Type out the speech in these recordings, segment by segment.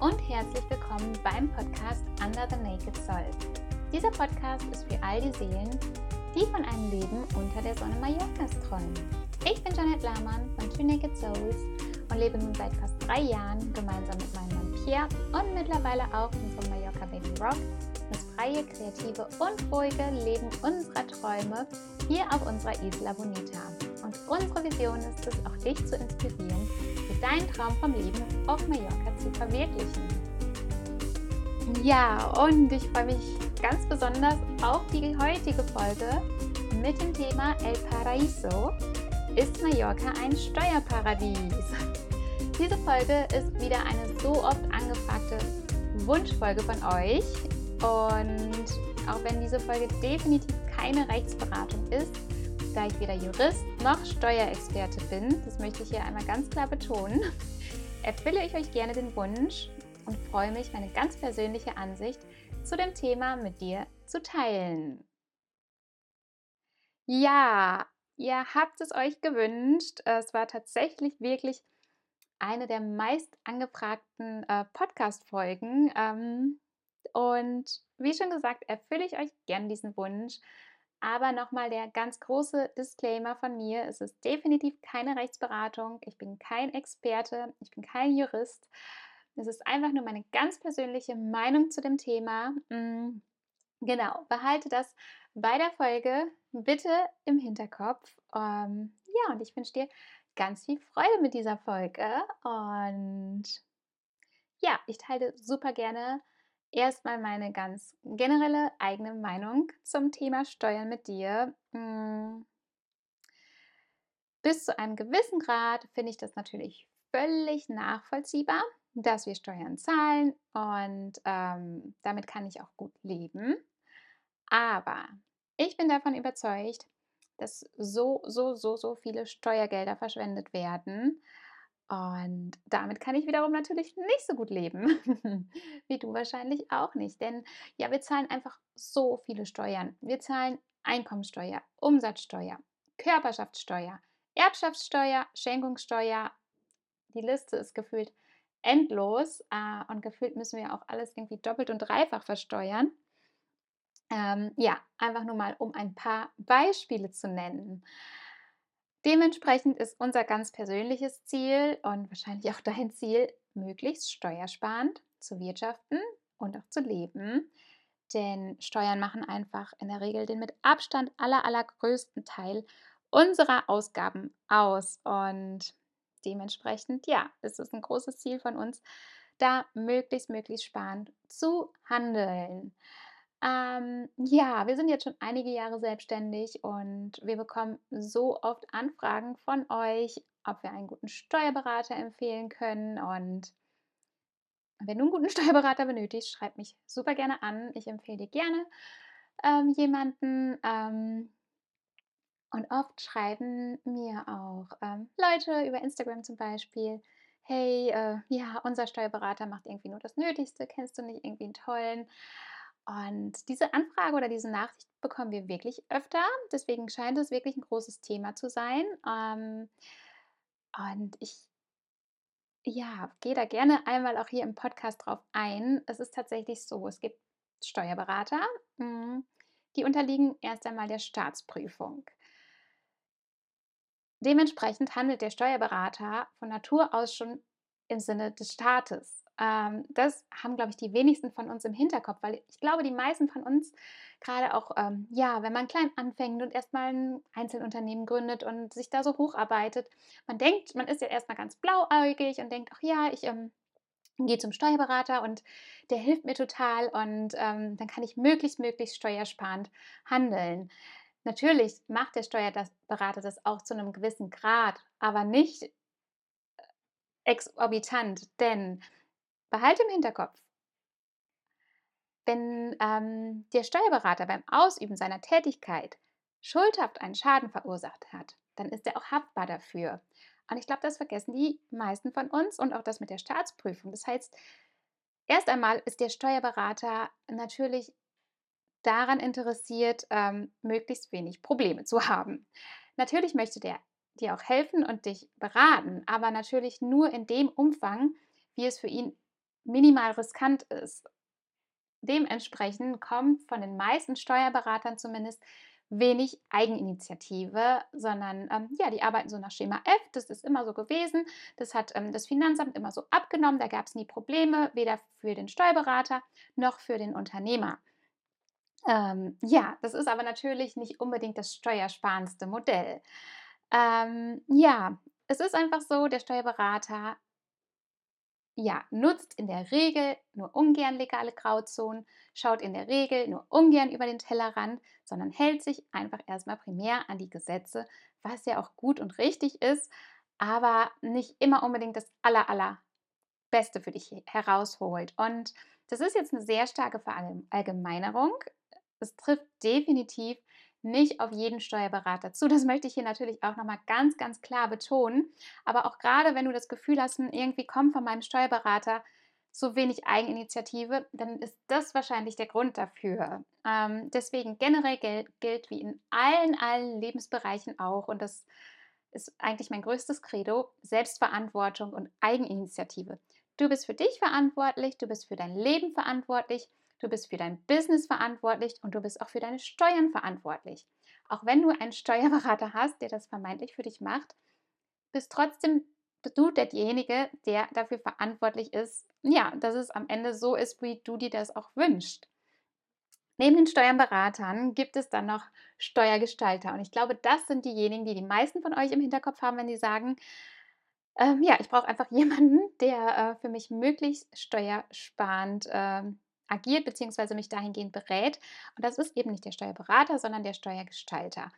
und herzlich willkommen beim Podcast Under the Naked Soul. Dieser Podcast ist für all die Seelen, die von einem Leben unter der Sonne Mallorcas träumen. Ich bin Janet Lahmann von Two Naked Souls und lebe nun seit fast drei Jahren gemeinsam mit meinem Mann Pierre und mittlerweile auch unserem Mallorca Baby Rock das freie, kreative und ruhige Leben unserer Träume hier auf unserer Isla Bonita. Und unsere Vision ist es, auch dich zu inspirieren, deinen Traum vom Leben auf Mallorca zu verwirklichen. Ja, und ich freue mich ganz besonders auf die heutige Folge mit dem Thema El Paraíso. Ist Mallorca ein Steuerparadies? Diese Folge ist wieder eine so oft angefragte Wunschfolge von euch. Und auch wenn diese Folge definitiv keine Rechtsberatung ist, da ich weder Jurist noch Steuerexperte bin, das möchte ich hier einmal ganz klar betonen, erfülle ich euch gerne den Wunsch und freue mich, meine ganz persönliche Ansicht zu dem Thema mit dir zu teilen. Ja, ihr habt es euch gewünscht. Es war tatsächlich wirklich eine der meist angefragten äh, Podcast-Folgen. Ähm, und wie schon gesagt, erfülle ich euch gern diesen Wunsch. Aber nochmal der ganz große Disclaimer von mir, es ist definitiv keine Rechtsberatung, ich bin kein Experte, ich bin kein Jurist. Es ist einfach nur meine ganz persönliche Meinung zu dem Thema. Mm, genau, behalte das bei der Folge bitte im Hinterkopf. Ähm, ja, und ich wünsche dir ganz viel Freude mit dieser Folge. Und ja, ich teile super gerne erstmal meine ganz generelle eigene Meinung zum Thema Steuern mit dir. Hm. Bis zu einem gewissen Grad finde ich das natürlich völlig nachvollziehbar, dass wir Steuern zahlen und ähm, damit kann ich auch gut leben. Aber ich bin davon überzeugt, dass so, so, so, so viele Steuergelder verschwendet werden und damit kann ich wiederum natürlich nicht so gut leben, wie du wahrscheinlich auch nicht. Denn ja, wir zahlen einfach so viele Steuern. Wir zahlen Einkommensteuer, Umsatzsteuer, Körperschaftssteuer, Erbschaftssteuer, Schenkungssteuer. Die Liste ist gefühlt endlos äh, und gefühlt müssen wir auch alles irgendwie doppelt und dreifach versteuern. Ähm, ja, einfach nur mal, um ein paar Beispiele zu nennen. Dementsprechend ist unser ganz persönliches Ziel und wahrscheinlich auch dein Ziel, möglichst steuersparend zu wirtschaften und auch zu leben. Denn Steuern machen einfach in der Regel den mit Abstand aller, allergrößten Teil unserer Ausgaben aus. Und dementsprechend, ja, ist es ein großes Ziel von uns, da möglichst, möglichst sparend zu handeln. Ähm, ja, wir sind jetzt schon einige Jahre selbstständig und wir bekommen so oft Anfragen von euch, ob wir einen guten Steuerberater empfehlen können. Und wenn du einen guten Steuerberater benötigst, schreib mich super gerne an. Ich empfehle dir gerne ähm, jemanden. Ähm, und oft schreiben mir auch ähm, Leute über Instagram zum Beispiel, hey, äh, ja, unser Steuerberater macht irgendwie nur das Nötigste, kennst du nicht irgendwie einen tollen? Und diese Anfrage oder diese Nachricht bekommen wir wirklich öfter. Deswegen scheint es wirklich ein großes Thema zu sein. Ähm, und ich ja, gehe da gerne einmal auch hier im Podcast drauf ein. Es ist tatsächlich so, es gibt Steuerberater, hm, die unterliegen erst einmal der Staatsprüfung. Dementsprechend handelt der Steuerberater von Natur aus schon im Sinne des Staates. Ähm, das haben, glaube ich, die wenigsten von uns im Hinterkopf, weil ich glaube, die meisten von uns, gerade auch, ähm, ja, wenn man klein anfängt und erstmal ein Einzelunternehmen gründet und sich da so hocharbeitet, man denkt, man ist ja erstmal ganz blauäugig und denkt, ach ja, ich ähm, gehe zum Steuerberater und der hilft mir total und ähm, dann kann ich möglichst, möglichst steuersparend handeln. Natürlich macht der Steuerberater das auch zu einem gewissen Grad, aber nicht äh, exorbitant, denn Behalte im Hinterkopf, wenn ähm, der Steuerberater beim Ausüben seiner Tätigkeit schuldhaft einen Schaden verursacht hat, dann ist er auch haftbar dafür. Und ich glaube, das vergessen die meisten von uns und auch das mit der Staatsprüfung. Das heißt, erst einmal ist der Steuerberater natürlich daran interessiert, ähm, möglichst wenig Probleme zu haben. Natürlich möchte der dir auch helfen und dich beraten, aber natürlich nur in dem Umfang, wie es für ihn minimal riskant ist. Dementsprechend kommt von den meisten Steuerberatern zumindest wenig Eigeninitiative, sondern ähm, ja, die arbeiten so nach Schema F. Das ist immer so gewesen. Das hat ähm, das Finanzamt immer so abgenommen. Da gab es nie Probleme, weder für den Steuerberater noch für den Unternehmer. Ähm, ja, das ist aber natürlich nicht unbedingt das steuersparendste Modell. Ähm, ja, es ist einfach so, der Steuerberater ja, nutzt in der Regel nur ungern legale Grauzonen, schaut in der Regel nur ungern über den Tellerrand, sondern hält sich einfach erstmal primär an die Gesetze, was ja auch gut und richtig ist, aber nicht immer unbedingt das aller, aller Beste für dich herausholt. Und das ist jetzt eine sehr starke Verallgemeinerung. Es trifft definitiv nicht auf jeden Steuerberater zu. Das möchte ich hier natürlich auch nochmal ganz, ganz klar betonen. Aber auch gerade, wenn du das Gefühl hast, hm, irgendwie kommt von meinem Steuerberater so wenig Eigeninitiative, dann ist das wahrscheinlich der Grund dafür. Ähm, deswegen generell gel gilt wie in allen, allen Lebensbereichen auch, und das ist eigentlich mein größtes Credo, Selbstverantwortung und Eigeninitiative. Du bist für dich verantwortlich, du bist für dein Leben verantwortlich du bist für dein Business verantwortlich und du bist auch für deine Steuern verantwortlich. Auch wenn du einen Steuerberater hast, der das vermeintlich für dich macht, bist trotzdem du derjenige, der dafür verantwortlich ist, ja, dass es am Ende so ist, wie du dir das auch wünschst. Neben den Steuerberatern gibt es dann noch Steuergestalter. Und ich glaube, das sind diejenigen, die die meisten von euch im Hinterkopf haben, wenn sie sagen, ähm, ja, ich brauche einfach jemanden, der äh, für mich möglichst steuersparend ähm, agiert bzw. mich dahingehend berät. Und das ist eben nicht der Steuerberater, sondern der Steuergestalter.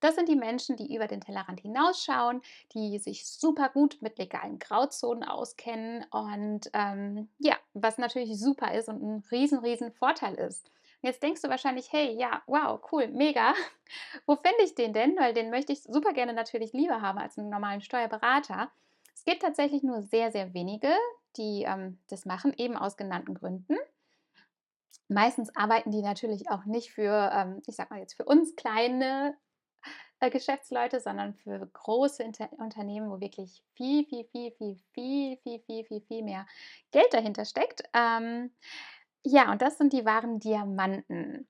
Das sind die Menschen, die über den Tellerrand hinausschauen, die sich super gut mit legalen Grauzonen auskennen und ähm, ja, was natürlich super ist und ein riesen, riesen Vorteil ist. Jetzt denkst du wahrscheinlich, hey, ja, wow, cool, mega. Wo finde ich den denn? Weil den möchte ich super gerne natürlich lieber haben als einen normalen Steuerberater. Es gibt tatsächlich nur sehr, sehr wenige, die ähm, das machen, eben aus genannten Gründen. Meistens arbeiten die natürlich auch nicht für, ähm, ich sag mal jetzt für uns kleine äh, Geschäftsleute, sondern für große Inter Unternehmen, wo wirklich viel, viel, viel, viel, viel, viel, viel, viel, viel mehr Geld dahinter steckt. Ähm, ja, und das sind die wahren Diamanten.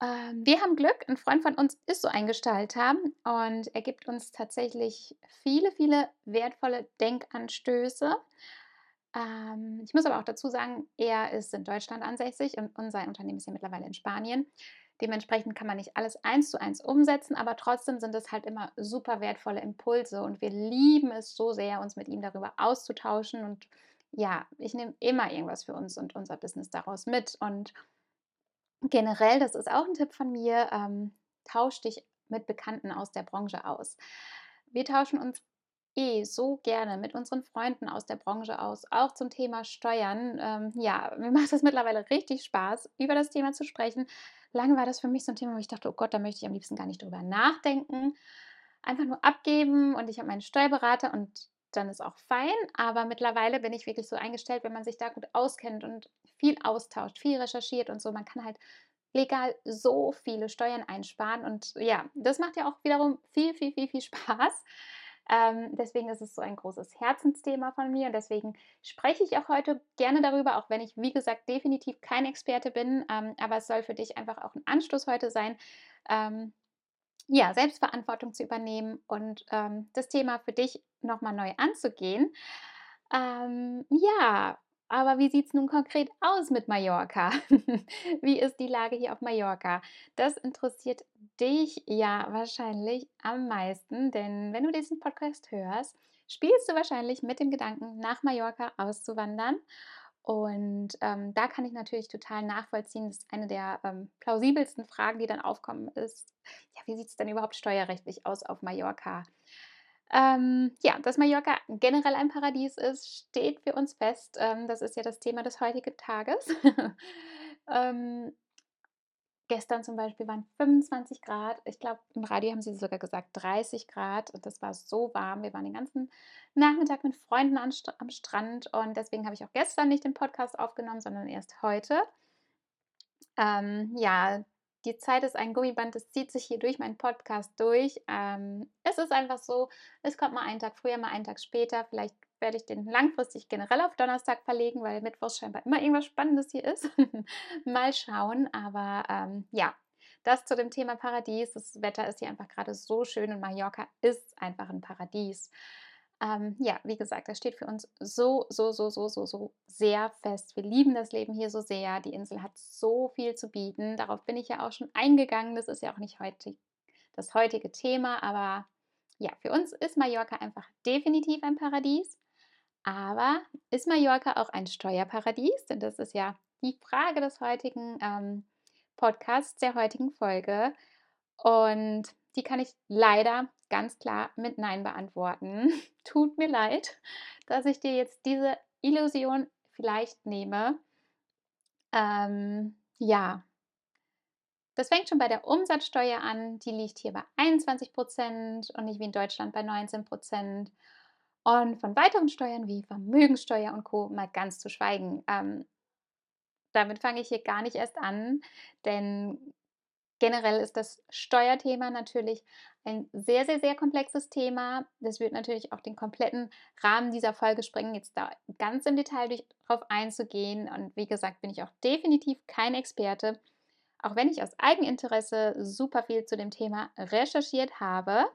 Ähm, wir haben Glück, ein Freund von uns ist so ein Gestalter und er gibt uns tatsächlich viele, viele wertvolle Denkanstöße. Ähm, ich muss aber auch dazu sagen, er ist in Deutschland ansässig und unser Unternehmen ist ja mittlerweile in Spanien. Dementsprechend kann man nicht alles eins zu eins umsetzen, aber trotzdem sind es halt immer super wertvolle Impulse und wir lieben es so sehr, uns mit ihm darüber auszutauschen. Und ja, ich nehme immer irgendwas für uns und unser Business daraus mit. Und generell, das ist auch ein Tipp von mir, ähm, tausch dich mit Bekannten aus der Branche aus. Wir tauschen uns eh so gerne mit unseren Freunden aus der Branche aus, auch zum Thema Steuern. Ähm, ja, mir macht es mittlerweile richtig Spaß, über das Thema zu sprechen. Lange war das für mich so ein Thema, wo ich dachte, oh Gott, da möchte ich am liebsten gar nicht drüber nachdenken. Einfach nur abgeben und ich habe meinen Steuerberater und dann ist auch fein. Aber mittlerweile bin ich wirklich so eingestellt, wenn man sich da gut auskennt und viel austauscht, viel recherchiert und so, man kann halt legal so viele Steuern einsparen. Und ja, das macht ja auch wiederum viel, viel, viel, viel Spaß. Ähm, deswegen ist es so ein großes Herzensthema von mir und deswegen spreche ich auch heute gerne darüber, auch wenn ich, wie gesagt, definitiv kein Experte bin. Ähm, aber es soll für dich einfach auch ein Anstoß heute sein, ähm, ja, Selbstverantwortung zu übernehmen und ähm, das Thema für dich nochmal neu anzugehen. Ähm, ja, aber wie sieht es nun konkret aus mit Mallorca? wie ist die Lage hier auf Mallorca? Das interessiert dich ja wahrscheinlich am meisten, denn wenn du diesen Podcast hörst, spielst du wahrscheinlich mit dem Gedanken, nach Mallorca auszuwandern. Und ähm, da kann ich natürlich total nachvollziehen, dass eine der ähm, plausibelsten Fragen, die dann aufkommen, ist, ja, wie sieht es denn überhaupt steuerrechtlich aus auf Mallorca? Ähm, ja, dass Mallorca generell ein Paradies ist, steht für uns fest. Ähm, das ist ja das Thema des heutigen Tages. ähm, gestern zum Beispiel waren 25 Grad. Ich glaube, im Radio haben sie sogar gesagt 30 Grad. Und das war so warm. Wir waren den ganzen Nachmittag mit Freunden am Strand. Und deswegen habe ich auch gestern nicht den Podcast aufgenommen, sondern erst heute. Ähm, ja, die Zeit ist ein Gummiband, das zieht sich hier durch meinen Podcast durch. Ähm, es ist einfach so, es kommt mal einen Tag früher, mal einen Tag später. Vielleicht werde ich den langfristig generell auf Donnerstag verlegen, weil Mittwoch scheinbar immer irgendwas Spannendes hier ist. Mal schauen. Aber ähm, ja, das zu dem Thema Paradies. Das Wetter ist hier einfach gerade so schön und Mallorca ist einfach ein Paradies. Ähm, ja, wie gesagt, das steht für uns so, so, so, so, so, so sehr fest. Wir lieben das Leben hier so sehr. Die Insel hat so viel zu bieten. Darauf bin ich ja auch schon eingegangen. Das ist ja auch nicht heute das heutige Thema, aber ja, für uns ist Mallorca einfach definitiv ein Paradies. Aber ist Mallorca auch ein Steuerparadies? Denn das ist ja die Frage des heutigen ähm, Podcasts, der heutigen Folge. Und die kann ich leider ganz klar mit Nein beantworten. Tut mir leid, dass ich dir jetzt diese Illusion vielleicht nehme. Ähm, ja, das fängt schon bei der Umsatzsteuer an. Die liegt hier bei 21 Prozent und nicht wie in Deutschland bei 19 Prozent. Und von weiteren Steuern wie Vermögenssteuer und Co. mal ganz zu schweigen. Ähm, damit fange ich hier gar nicht erst an, denn Generell ist das Steuerthema natürlich ein sehr, sehr, sehr komplexes Thema. Das wird natürlich auch den kompletten Rahmen dieser Folge sprengen, jetzt da ganz im Detail darauf einzugehen. Und wie gesagt, bin ich auch definitiv kein Experte, auch wenn ich aus Eigeninteresse super viel zu dem Thema recherchiert habe.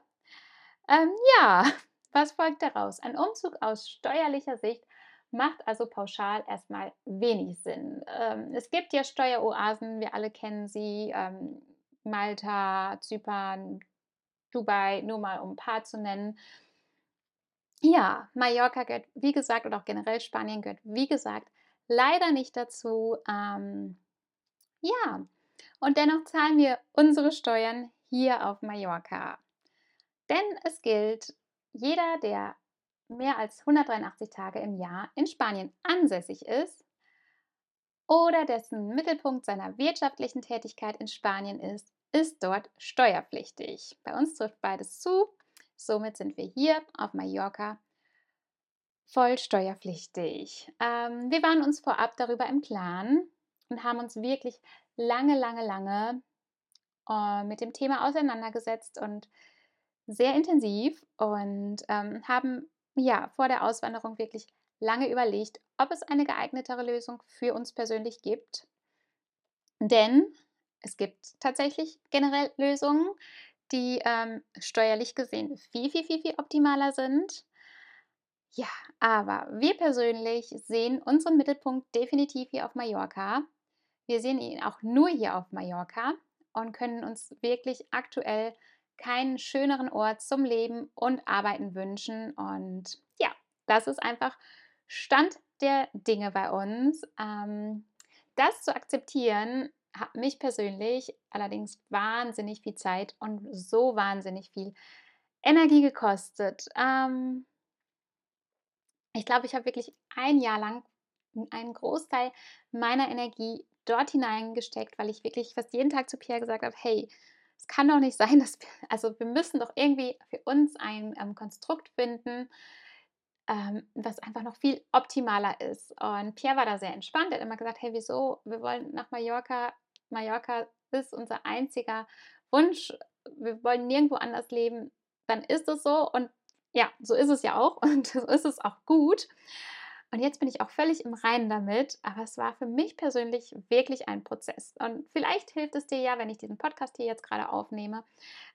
Ähm, ja, was folgt daraus? Ein Umzug aus steuerlicher Sicht macht also pauschal erstmal wenig Sinn. Ähm, es gibt ja Steueroasen, wir alle kennen sie. Ähm, Malta, Zypern, Dubai, nur mal um ein paar zu nennen. Ja, Mallorca gehört, wie gesagt, oder auch generell Spanien gehört, wie gesagt, leider nicht dazu. Ähm, ja, und dennoch zahlen wir unsere Steuern hier auf Mallorca. Denn es gilt, jeder, der mehr als 183 Tage im Jahr in Spanien ansässig ist oder dessen Mittelpunkt seiner wirtschaftlichen Tätigkeit in Spanien ist, ist dort steuerpflichtig. Bei uns trifft beides zu. Somit sind wir hier auf Mallorca voll steuerpflichtig. Ähm, wir waren uns vorab darüber im Klaren und haben uns wirklich lange, lange, lange äh, mit dem Thema auseinandergesetzt und sehr intensiv und ähm, haben ja vor der Auswanderung wirklich lange überlegt, ob es eine geeignetere Lösung für uns persönlich gibt. Denn es gibt tatsächlich generell Lösungen, die ähm, steuerlich gesehen viel, viel, viel, viel optimaler sind. Ja, aber wir persönlich sehen unseren Mittelpunkt definitiv hier auf Mallorca. Wir sehen ihn auch nur hier auf Mallorca und können uns wirklich aktuell keinen schöneren Ort zum Leben und Arbeiten wünschen. Und ja, das ist einfach Stand der Dinge bei uns. Ähm, das zu akzeptieren hat mich persönlich allerdings wahnsinnig viel Zeit und so wahnsinnig viel Energie gekostet. Ähm, ich glaube, ich habe wirklich ein Jahr lang einen Großteil meiner Energie dort hineingesteckt, weil ich wirklich fast jeden Tag zu Pierre gesagt habe, hey, es kann doch nicht sein, dass wir, also wir müssen doch irgendwie für uns ein ähm, Konstrukt finden, ähm, was einfach noch viel optimaler ist. Und Pierre war da sehr entspannt. Er hat immer gesagt, hey, wieso? Wir wollen nach Mallorca. Mallorca ist unser einziger Wunsch. Wir wollen nirgendwo anders leben. Dann ist es so. Und ja, so ist es ja auch. Und so ist es auch gut. Und jetzt bin ich auch völlig im Reinen damit, aber es war für mich persönlich wirklich ein Prozess. Und vielleicht hilft es dir ja, wenn ich diesen Podcast hier jetzt gerade aufnehme,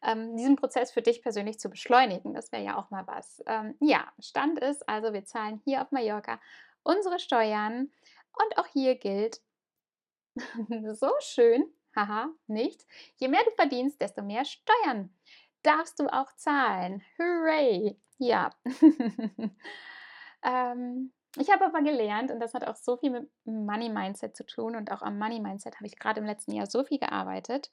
ähm, diesen Prozess für dich persönlich zu beschleunigen. Das wäre ja auch mal was. Ähm, ja, Stand ist also, wir zahlen hier auf Mallorca unsere Steuern und auch hier gilt, so schön, haha, nicht, je mehr du verdienst, desto mehr Steuern darfst du auch zahlen. Hooray! Ja. ähm, ich habe aber gelernt, und das hat auch so viel mit Money Mindset zu tun, und auch am Money Mindset habe ich gerade im letzten Jahr so viel gearbeitet,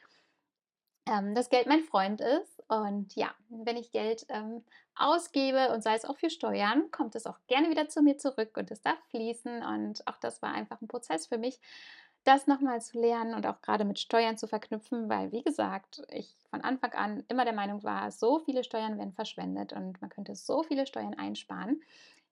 ähm, dass Geld mein Freund ist. Und ja, wenn ich Geld ähm, ausgebe und sei es auch für Steuern, kommt es auch gerne wieder zu mir zurück und es darf fließen. Und auch das war einfach ein Prozess für mich, das nochmal zu lernen und auch gerade mit Steuern zu verknüpfen, weil, wie gesagt, ich von Anfang an immer der Meinung war, so viele Steuern werden verschwendet und man könnte so viele Steuern einsparen.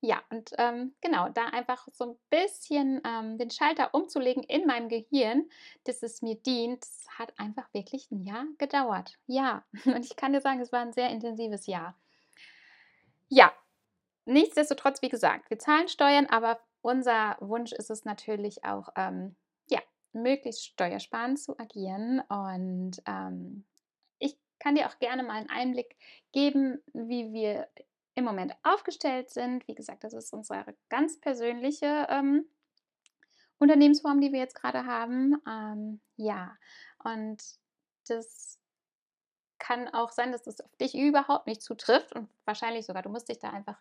Ja, und ähm, genau, da einfach so ein bisschen ähm, den Schalter umzulegen in meinem Gehirn, dass es mir dient, hat einfach wirklich ein Jahr gedauert. Ja, und ich kann dir sagen, es war ein sehr intensives Jahr. Ja, nichtsdestotrotz, wie gesagt, wir zahlen Steuern, aber unser Wunsch ist es natürlich auch, ähm, ja, möglichst steuersparend zu agieren. Und ähm, ich kann dir auch gerne mal einen Einblick geben, wie wir im Moment aufgestellt sind. Wie gesagt, das ist unsere ganz persönliche ähm, Unternehmensform, die wir jetzt gerade haben. Ähm, ja, und das kann auch sein, dass das auf dich überhaupt nicht zutrifft und wahrscheinlich sogar, du musst dich da einfach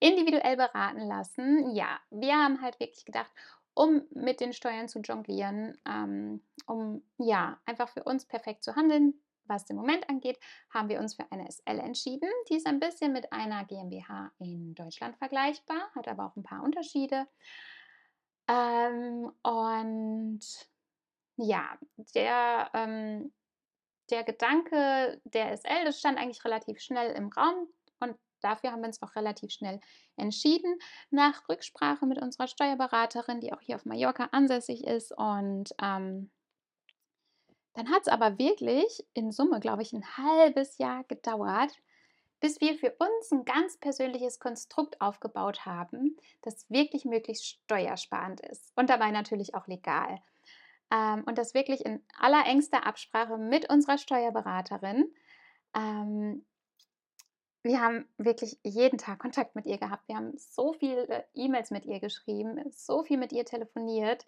individuell beraten lassen. Ja, wir haben halt wirklich gedacht, um mit den Steuern zu jonglieren, ähm, um ja einfach für uns perfekt zu handeln, was den Moment angeht, haben wir uns für eine SL entschieden. Die ist ein bisschen mit einer GmbH in Deutschland vergleichbar, hat aber auch ein paar Unterschiede. Ähm, und ja, der, ähm, der Gedanke der SL, das stand eigentlich relativ schnell im Raum und dafür haben wir uns auch relativ schnell entschieden, nach Rücksprache mit unserer Steuerberaterin, die auch hier auf Mallorca ansässig ist. Und ähm, dann hat es aber wirklich in Summe, glaube ich, ein halbes Jahr gedauert, bis wir für uns ein ganz persönliches Konstrukt aufgebaut haben, das wirklich möglichst steuersparend ist und dabei natürlich auch legal. Ähm, und das wirklich in allerengster Absprache mit unserer Steuerberaterin. Ähm, wir haben wirklich jeden Tag Kontakt mit ihr gehabt. Wir haben so viele E-Mails mit ihr geschrieben, so viel mit ihr telefoniert,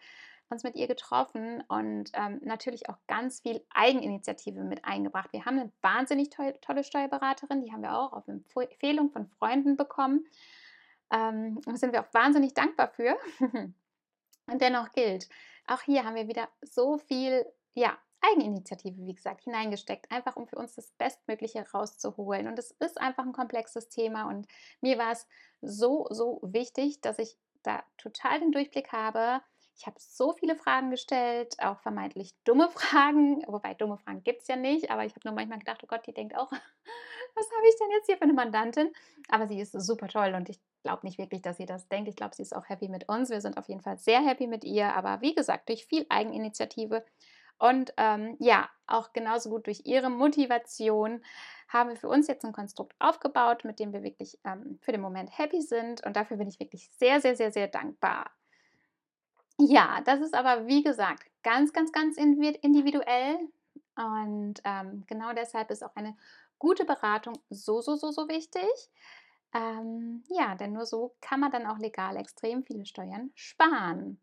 uns mit ihr getroffen und ähm, natürlich auch ganz viel Eigeninitiative mit eingebracht. Wir haben eine wahnsinnig to tolle Steuerberaterin, die haben wir auch auf Empfehlung von Freunden bekommen. Ähm, da sind wir auch wahnsinnig dankbar für. und dennoch gilt, auch hier haben wir wieder so viel ja, Eigeninitiative, wie gesagt, hineingesteckt, einfach um für uns das Bestmögliche rauszuholen. Und es ist einfach ein komplexes Thema und mir war es so, so wichtig, dass ich da total den Durchblick habe. Ich habe so viele Fragen gestellt, auch vermeintlich dumme Fragen, wobei dumme Fragen gibt es ja nicht, aber ich habe nur manchmal gedacht, oh Gott, die denkt auch, was habe ich denn jetzt hier für eine Mandantin? Aber sie ist super toll und ich glaube nicht wirklich, dass sie das denkt. Ich glaube, sie ist auch happy mit uns. Wir sind auf jeden Fall sehr happy mit ihr. Aber wie gesagt, durch viel Eigeninitiative und ähm, ja, auch genauso gut durch ihre Motivation haben wir für uns jetzt ein Konstrukt aufgebaut, mit dem wir wirklich ähm, für den Moment happy sind. Und dafür bin ich wirklich sehr, sehr, sehr, sehr dankbar. Ja, das ist aber, wie gesagt, ganz, ganz, ganz individuell. Und ähm, genau deshalb ist auch eine gute Beratung so, so, so, so wichtig. Ähm, ja, denn nur so kann man dann auch legal extrem viele Steuern sparen.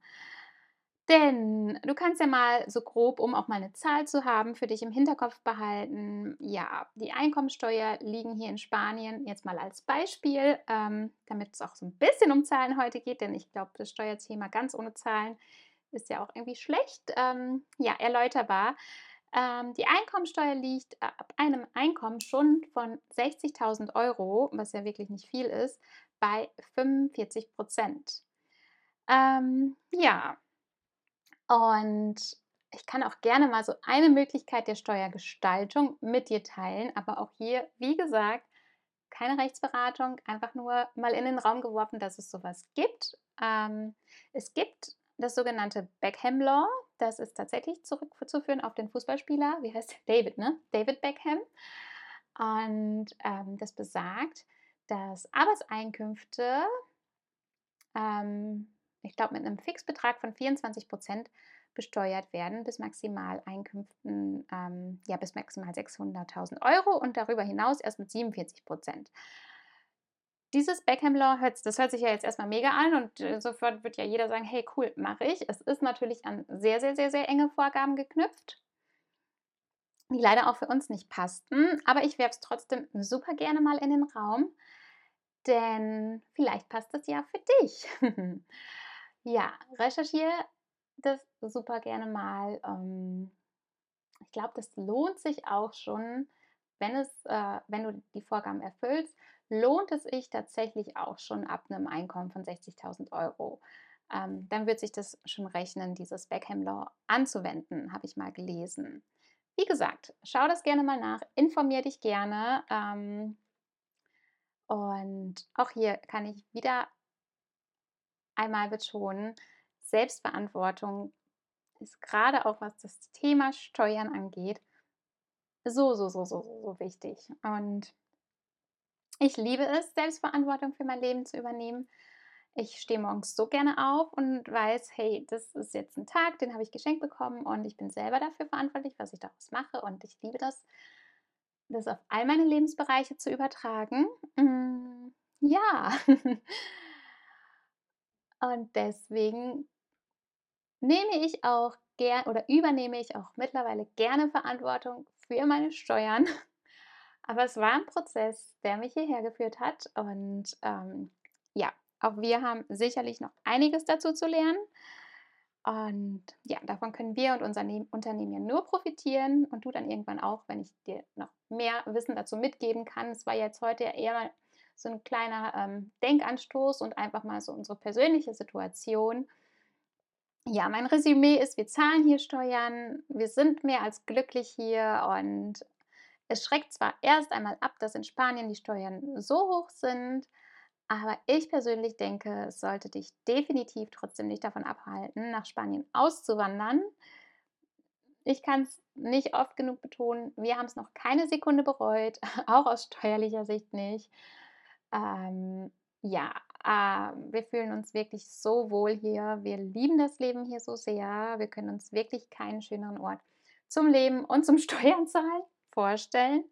Denn du kannst ja mal so grob, um auch mal eine Zahl zu haben, für dich im Hinterkopf behalten. Ja, die Einkommensteuer liegen hier in Spanien jetzt mal als Beispiel, ähm, damit es auch so ein bisschen um Zahlen heute geht, denn ich glaube, das Steuerthema ganz ohne Zahlen ist ja auch irgendwie schlecht, ähm, ja, erläuterbar. Ähm, die Einkommensteuer liegt äh, ab einem Einkommen schon von 60.000 Euro, was ja wirklich nicht viel ist, bei 45 Prozent. Ähm, ja, und ich kann auch gerne mal so eine Möglichkeit der Steuergestaltung mit dir teilen, aber auch hier, wie gesagt, keine Rechtsberatung, einfach nur mal in den Raum geworfen, dass es sowas gibt. Ähm, es gibt das sogenannte Beckham Law. Das ist tatsächlich zurückzuführen auf den Fußballspieler, wie heißt David, ne? David Beckham. Und ähm, das besagt, dass Arbeitseinkünfte, ähm, ich glaube, mit einem Fixbetrag von 24 Prozent besteuert werden bis maximal Einkünften, ähm, ja, bis maximal 600.000 Euro und darüber hinaus erst mit 47 Prozent. Dieses Beckham Law, das hört sich ja jetzt erstmal mega an und äh, sofort wird ja jeder sagen, hey cool, mache ich. Es ist natürlich an sehr, sehr, sehr, sehr enge Vorgaben geknüpft, die leider auch für uns nicht passten. Aber ich werfe es trotzdem super gerne mal in den Raum, denn vielleicht passt es ja für dich. ja, recherchiere das super gerne mal. Ähm, ich glaube, das lohnt sich auch schon, wenn, es, äh, wenn du die Vorgaben erfüllst lohnt es sich tatsächlich auch schon ab einem Einkommen von 60.000 Euro. Ähm, dann wird sich das schon rechnen, dieses Beckham Law anzuwenden, habe ich mal gelesen. Wie gesagt, schau das gerne mal nach, informier dich gerne. Ähm, und auch hier kann ich wieder einmal betonen, Selbstverantwortung ist gerade auch, was das Thema Steuern angeht, so, so, so, so, so wichtig. Und Ich liebe es, Selbstverantwortung für mein Leben zu übernehmen. Ich stehe morgens so gerne auf und weiß, hey, das ist jetzt ein Tag, den habe ich geschenkt bekommen und ich bin selber dafür verantwortlich, was ich daraus mache. Und ich liebe das, das auf all meine Lebensbereiche zu übertragen. Mm, ja. und deswegen nehme ich auch gern oder übernehme ich auch mittlerweile gerne Verantwortung für meine Steuern. Aber es war ein Prozess, der mich hierher geführt hat. Und ähm, ja, auch wir haben sicherlich noch einiges dazu zu lernen. Und ja, davon können wir und unser ne-, Unternehmen ja nur profitieren und du dann irgendwann auch, wenn ich dir noch mehr Wissen dazu mitgeben kann. Es war jetzt heute eher mal so ein kleiner ähm, Denkanstoß und einfach mal so unsere persönliche Situation. Ja, mein Resümee ist, wir zahlen hier Steuern, wir sind mehr als glücklich hier und es schreckt zwar erst einmal ab, dass in Spanien die Steuern so hoch sind, aber ich persönlich denke, es sollte dich definitiv trotzdem nicht davon abhalten, nach Spanien auszuwandern. Ich kann es nicht oft genug betonen, wir haben es noch keine Sekunde bereut, auch aus steuerlicher Sicht nicht. Ähm, ja, äh, wir fühlen uns wirklich so wohl hier. Wir lieben das Leben hier so sehr. Wir können uns wirklich keinen schöneren Ort zum Leben und zum Steuern zahlen vorstellen.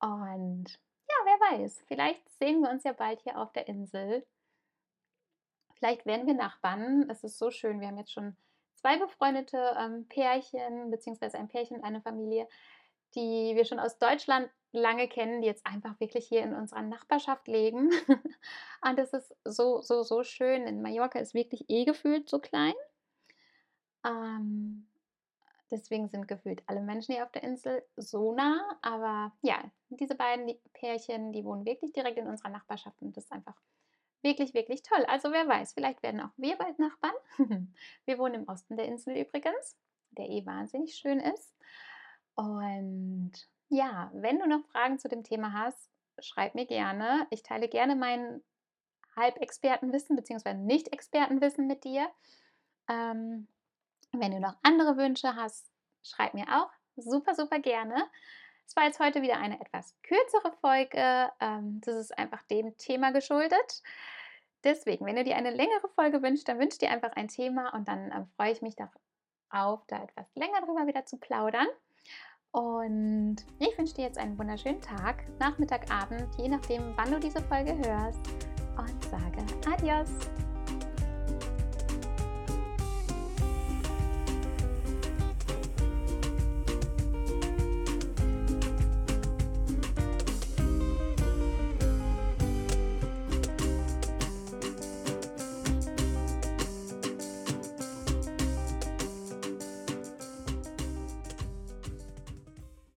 Und ja, wer weiß, vielleicht sehen wir uns ja bald hier auf der Insel. Vielleicht werden wir Nachbarn. Es ist so schön. Wir haben jetzt schon zwei befreundete ähm, Pärchen, beziehungsweise ein Pärchen und eine Familie, die wir schon aus Deutschland lange kennen, die jetzt einfach wirklich hier in unserer Nachbarschaft leben. und das ist so, so, so schön. In Mallorca ist wirklich eh gefühlt so klein. Ähm, Deswegen sind gefühlt alle Menschen hier auf der Insel so nah. Aber ja, diese beiden Pärchen, die wohnen wirklich direkt in unserer Nachbarschaft und das ist einfach wirklich, wirklich toll. Also wer weiß, vielleicht werden auch wir bald Nachbarn. wir wohnen im Osten der Insel übrigens, der eh wahnsinnig schön ist. Und ja, wenn du noch Fragen zu dem Thema hast, schreib mir gerne. Ich teile gerne mein Halbexpertenwissen bzw. Nicht-Expertenwissen mit dir. Ähm, wenn du noch andere Wünsche hast, schreib mir auch super, super gerne. Es war jetzt heute wieder eine etwas kürzere Folge. Ähm, das ist einfach dem Thema geschuldet. Deswegen, wenn du dir eine längere Folge wünschst, dann wünsch dir einfach ein Thema und dann ähm, freue ich mich darauf, da etwas länger drüber wieder zu plaudern. Und ich wünsche dir jetzt einen wunderschönen Tag, Nachmittag, Abend, je nachdem, wann du diese Folge hörst. Und sage Adios!